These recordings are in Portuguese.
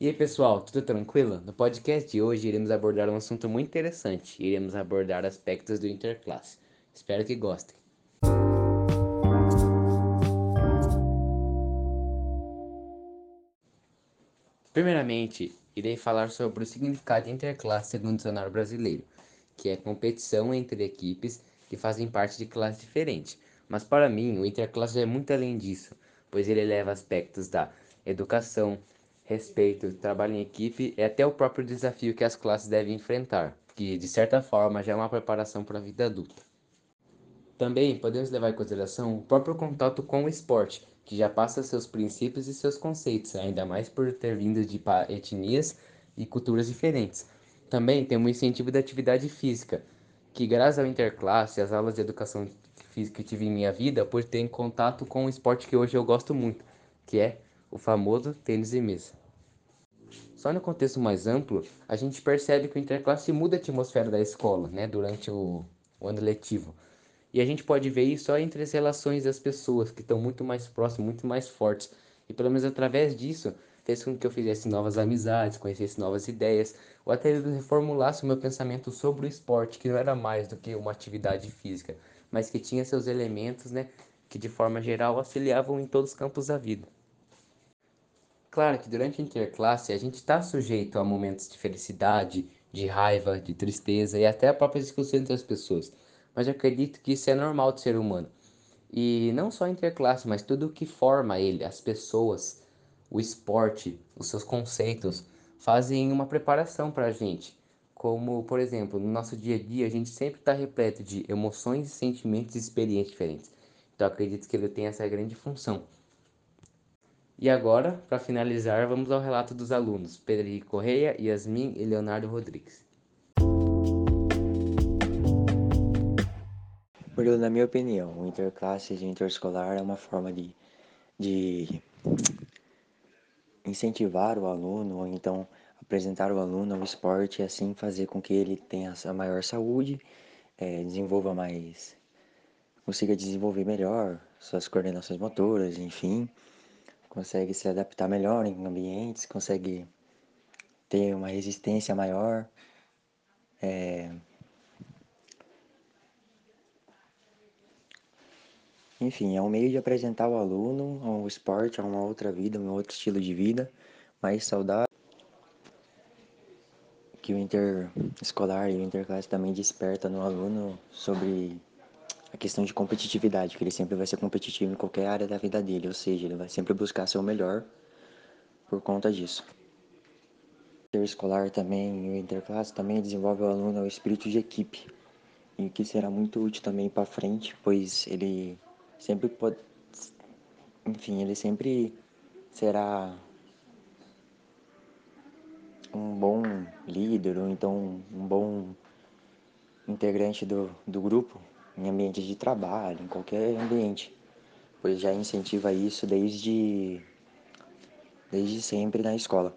E aí pessoal, tudo tranquilo? No podcast de hoje iremos abordar um assunto muito interessante. Iremos abordar aspectos do interclasse. Espero que gostem. Primeiramente, irei falar sobre o significado de interclasse segundo o dicionário brasileiro, que é competição entre equipes que fazem parte de classes diferentes. Mas para mim, o interclasse é muito além disso, pois ele leva aspectos da educação, respeito, trabalho em equipe e até o próprio desafio que as classes devem enfrentar, que de certa forma já é uma preparação para a vida adulta. Também podemos levar em consideração o próprio contato com o esporte, que já passa seus princípios e seus conceitos, ainda mais por ter vindo de etnias e culturas diferentes. Também tem um incentivo da atividade física, que graças ao interclasse, as aulas de educação física que tive em minha vida, por ter em contato com o esporte que hoje eu gosto muito, que é o famoso tênis de mesa. Só no contexto mais amplo, a gente percebe que o interclasse muda a atmosfera da escola, né, durante o, o ano letivo. E a gente pode ver isso só entre as relações das pessoas, que estão muito mais próximas, muito mais fortes. E pelo menos através disso, fez com que eu fizesse novas amizades, conhecesse novas ideias, ou até reformulasse o meu pensamento sobre o esporte, que não era mais do que uma atividade física, mas que tinha seus elementos, né, que de forma geral auxiliavam em todos os campos da vida. Claro que durante a interclasse a gente está sujeito a momentos de felicidade, de raiva, de tristeza e até a própria discussão entre as pessoas mas eu acredito que isso é normal do ser humano. E não só interclasse, mas tudo o que forma ele, as pessoas, o esporte, os seus conceitos, fazem uma preparação para a gente. Como, por exemplo, no nosso dia a dia, a gente sempre está repleto de emoções, sentimentos e experiências diferentes. Então, acredito que ele tem essa grande função. E agora, para finalizar, vamos ao relato dos alunos Pedro Correia, Yasmin e Leonardo Rodrigues. Murilo, na minha opinião, o interclasses e interescolar é uma forma de, de incentivar o aluno, ou então apresentar o aluno ao esporte e assim fazer com que ele tenha a maior saúde, é, desenvolva mais, consiga desenvolver melhor suas coordenações motoras, enfim, consegue se adaptar melhor em ambientes, consegue ter uma resistência maior, é, Enfim, é um meio de apresentar o aluno ao esporte, a uma outra vida, um outro estilo de vida mais saudável. Que o interescolar e o interclasse também desperta no aluno sobre a questão de competitividade, que ele sempre vai ser competitivo em qualquer área da vida dele, ou seja, ele vai sempre buscar ser o melhor por conta disso. O interescolar também, o interclasse também desenvolve o aluno ao espírito de equipe, e que será muito útil também para frente, pois ele sempre pode. Enfim, ele sempre será um bom líder ou então um bom integrante do, do grupo em ambiente de trabalho, em qualquer ambiente, pois já incentiva isso desde, desde sempre na escola.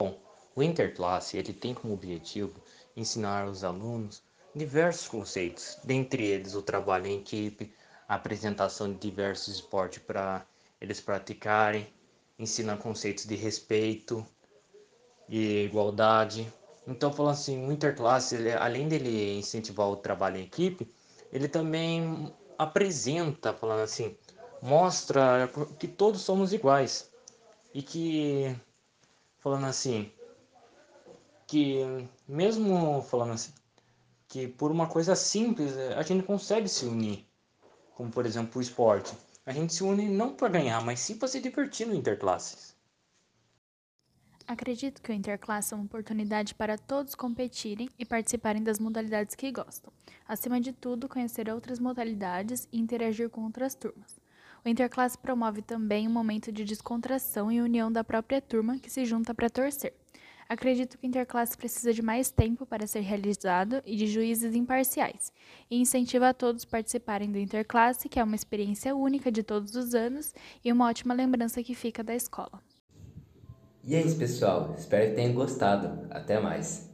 Bom, o Interclasse ele tem como objetivo ensinar aos alunos diversos conceitos, dentre eles o trabalho em equipe, a apresentação de diversos esportes para eles praticarem, ensina conceitos de respeito e igualdade. Então, falando assim, o interclasse, ele, além dele incentivar o trabalho em equipe, ele também apresenta, falando assim, mostra que todos somos iguais e que, falando assim, que mesmo falando assim, que por uma coisa simples a gente consegue se unir como por exemplo o esporte. A gente se une não para ganhar, mas sim para se divertir no interclasses. Acredito que o Interclasse é uma oportunidade para todos competirem e participarem das modalidades que gostam. Acima de tudo, conhecer outras modalidades e interagir com outras turmas. O Interclasse promove também um momento de descontração e união da própria turma que se junta para torcer. Acredito que o Interclasse precisa de mais tempo para ser realizado e de juízes imparciais, e incentiva a todos participarem do Interclasse, que é uma experiência única de todos os anos e uma ótima lembrança que fica da escola. E é isso, pessoal. Espero que tenham gostado. Até mais.